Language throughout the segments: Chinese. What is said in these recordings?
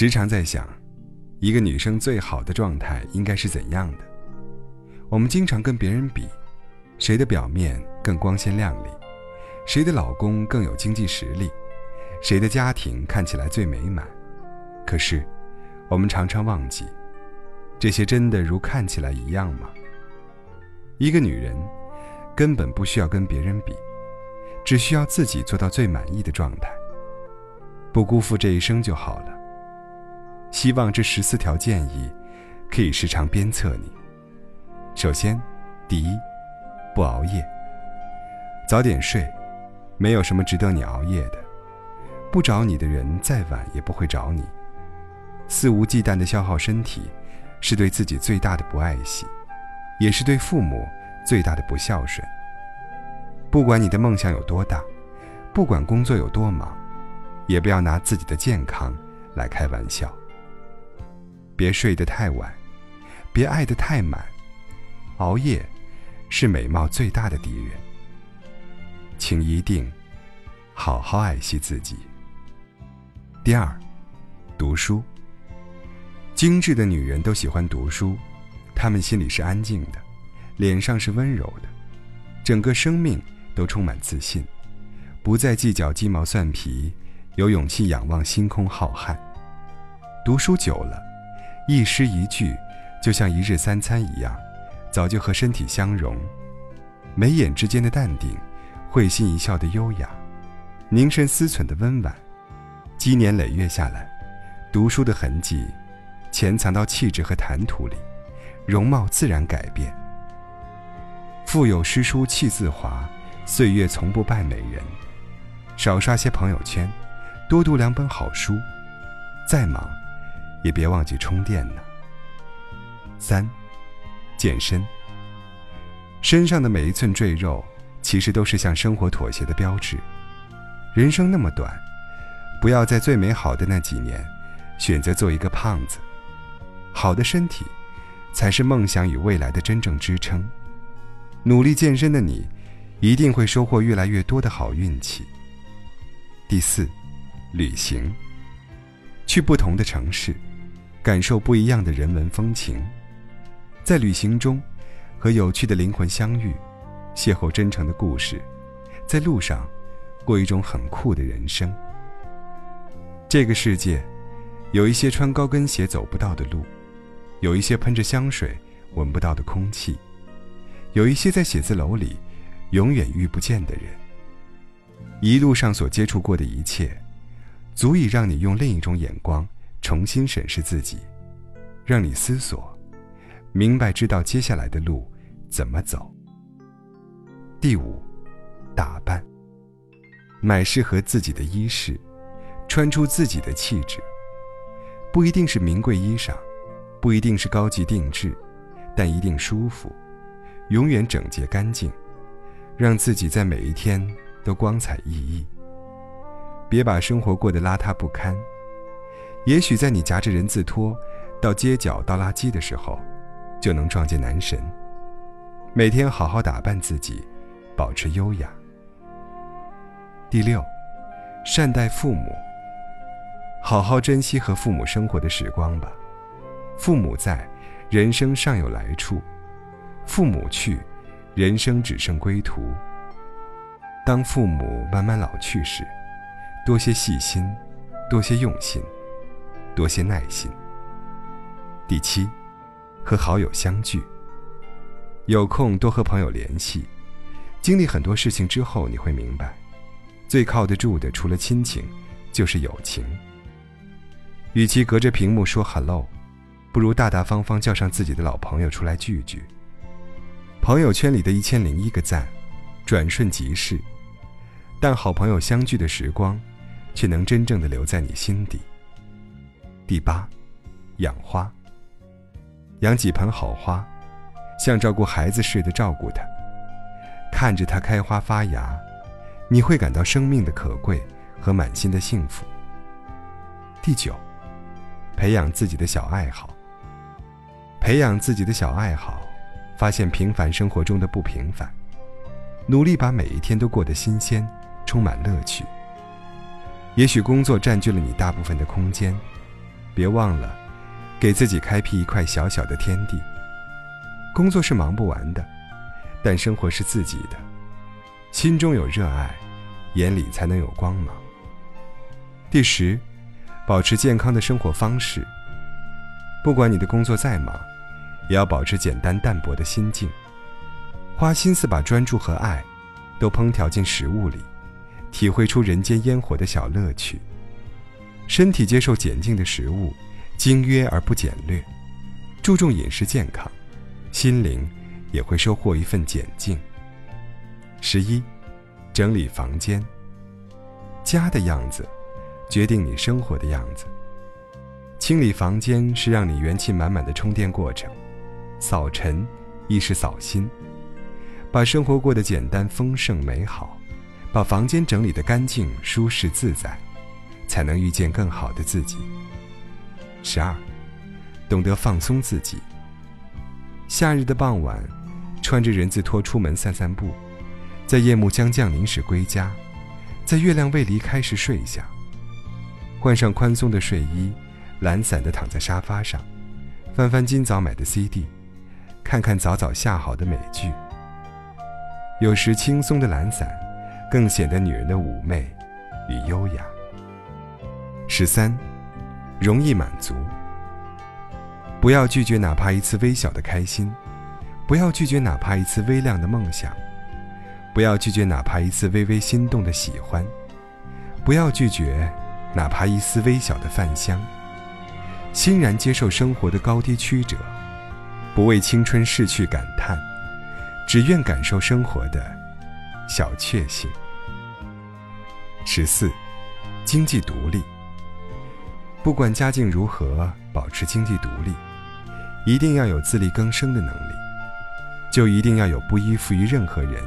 时常在想，一个女生最好的状态应该是怎样的？我们经常跟别人比，谁的表面更光鲜亮丽，谁的老公更有经济实力，谁的家庭看起来最美满。可是，我们常常忘记，这些真的如看起来一样吗？一个女人根本不需要跟别人比，只需要自己做到最满意的状态，不辜负这一生就好了。希望这十四条建议可以时常鞭策你。首先，第一，不熬夜，早点睡，没有什么值得你熬夜的。不找你的人，再晚也不会找你。肆无忌惮的消耗身体，是对自己最大的不爱惜，也是对父母最大的不孝顺。不管你的梦想有多大，不管工作有多忙，也不要拿自己的健康来开玩笑。别睡得太晚，别爱得太满，熬夜是美貌最大的敌人。请一定好好爱惜自己。第二，读书。精致的女人都喜欢读书，她们心里是安静的，脸上是温柔的，整个生命都充满自信，不再计较鸡毛蒜皮，有勇气仰望星空浩瀚。读书久了。一诗一句，就像一日三餐一样，早就和身体相融。眉眼之间的淡定，会心一笑的优雅，凝神思忖的温婉，积年累月下来，读书的痕迹，潜藏到气质和谈吐里，容貌自然改变。腹有诗书气自华，岁月从不败美人。少刷些朋友圈，多读两本好书，再忙。也别忘记充电呢。三，健身。身上的每一寸赘肉，其实都是向生活妥协的标志。人生那么短，不要在最美好的那几年，选择做一个胖子。好的身体，才是梦想与未来的真正支撑。努力健身的你，一定会收获越来越多的好运气。第四，旅行。去不同的城市。感受不一样的人文风情，在旅行中和有趣的灵魂相遇，邂逅真诚的故事，在路上过一种很酷的人生。这个世界有一些穿高跟鞋走不到的路，有一些喷着香水闻不到的空气，有一些在写字楼里永远遇不见的人。一路上所接触过的一切，足以让你用另一种眼光。重新审视自己，让你思索，明白知道接下来的路怎么走。第五，打扮，买适合自己的衣饰，穿出自己的气质。不一定是名贵衣裳，不一定是高级定制，但一定舒服，永远整洁干净，让自己在每一天都光彩熠熠。别把生活过得邋遢不堪。也许在你夹着人字拖到街角倒垃圾的时候，就能撞见男神。每天好好打扮自己，保持优雅。第六，善待父母。好好珍惜和父母生活的时光吧。父母在，人生尚有来处；父母去，人生只剩归途。当父母慢慢老去时，多些细心，多些用心。多些耐心。第七，和好友相聚。有空多和朋友联系，经历很多事情之后，你会明白，最靠得住的除了亲情，就是友情。与其隔着屏幕说 hello，不如大大方方叫上自己的老朋友出来聚聚。朋友圈里的一千零一个赞，转瞬即逝，但好朋友相聚的时光，却能真正的留在你心底。第八，养花。养几盆好花，像照顾孩子似的照顾它，看着它开花发芽，你会感到生命的可贵和满心的幸福。第九，培养自己的小爱好。培养自己的小爱好，发现平凡生活中的不平凡，努力把每一天都过得新鲜，充满乐趣。也许工作占据了你大部分的空间。别忘了给自己开辟一块小小的天地。工作是忙不完的，但生活是自己的。心中有热爱，眼里才能有光芒。第十，保持健康的生活方式。不管你的工作再忙，也要保持简单淡泊的心境，花心思把专注和爱都烹调进食物里，体会出人间烟火的小乐趣。身体接受简净的食物，精约而不简略，注重饮食健康，心灵也会收获一份简净。十一，整理房间。家的样子，决定你生活的样子。清理房间是让你元气满满的充电过程，扫尘亦是扫心。把生活过得简单、丰盛、美好，把房间整理得干净、舒适、自在。才能遇见更好的自己。十二，懂得放松自己。夏日的傍晚，穿着人字拖出门散散步，在夜幕将降临时归家，在月亮未离开时睡下。换上宽松的睡衣，懒散地躺在沙发上，翻翻今早买的 CD，看看早早下好的美剧。有时轻松的懒散，更显得女人的妩媚与优雅。十三，容易满足。不要拒绝哪怕一次微小的开心，不要拒绝哪怕一次微亮的梦想，不要拒绝哪怕一次微微心动的喜欢，不要拒绝哪怕一丝微小的饭香。欣然接受生活的高低曲折，不为青春逝去感叹，只愿感受生活的小确幸。十四，经济独立。不管家境如何，保持经济独立，一定要有自力更生的能力，就一定要有不依附于任何人，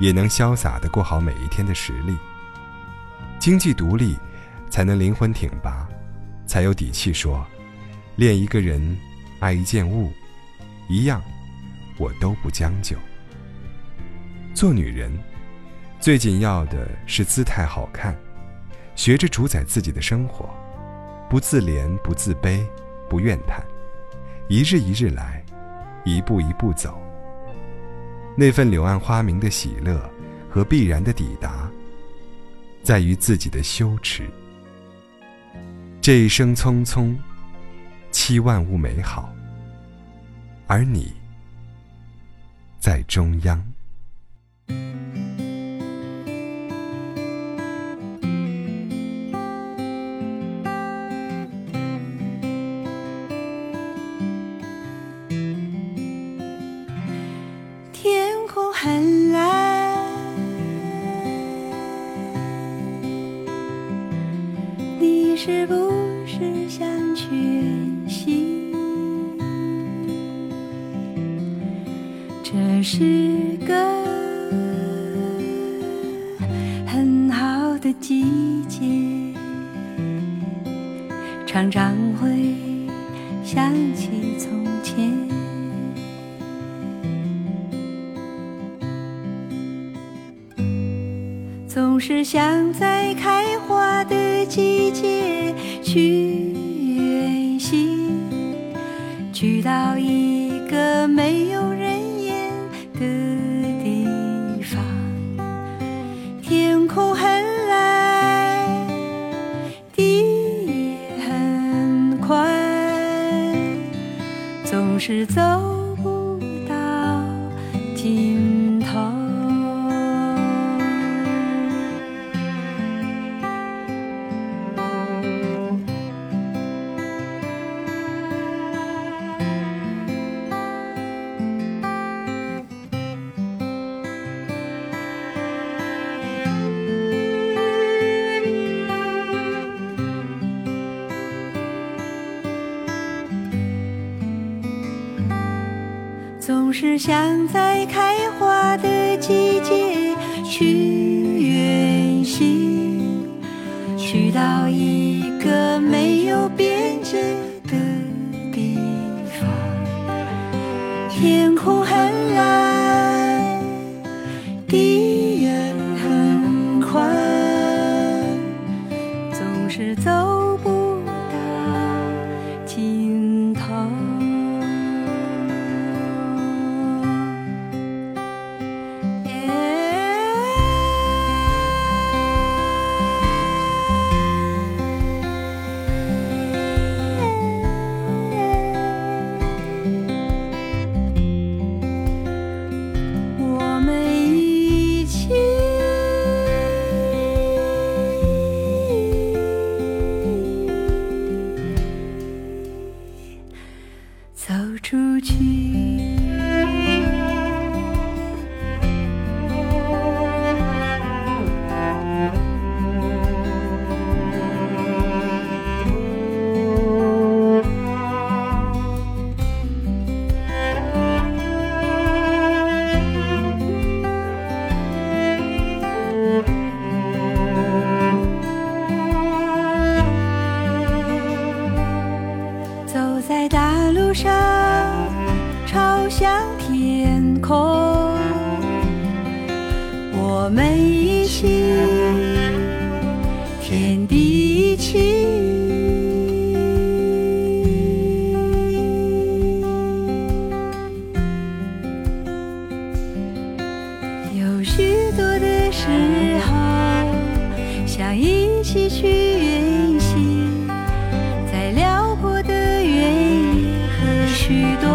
也能潇洒的过好每一天的实力。经济独立，才能灵魂挺拔，才有底气说，恋一个人，爱一件物，一样，我都不将就。做女人，最紧要的是姿态好看，学着主宰自己的生活。不自怜，不自卑，不怨叹，一日一日来，一步一步走。那份柳暗花明的喜乐和必然的抵达，在于自己的羞耻。这一生匆匆，期万物美好，而你，在中央。是不是想缺席？这是个很好的季节，常常会想起从前，是想在开花的季节。去是想在开花的季节去远行，去到许多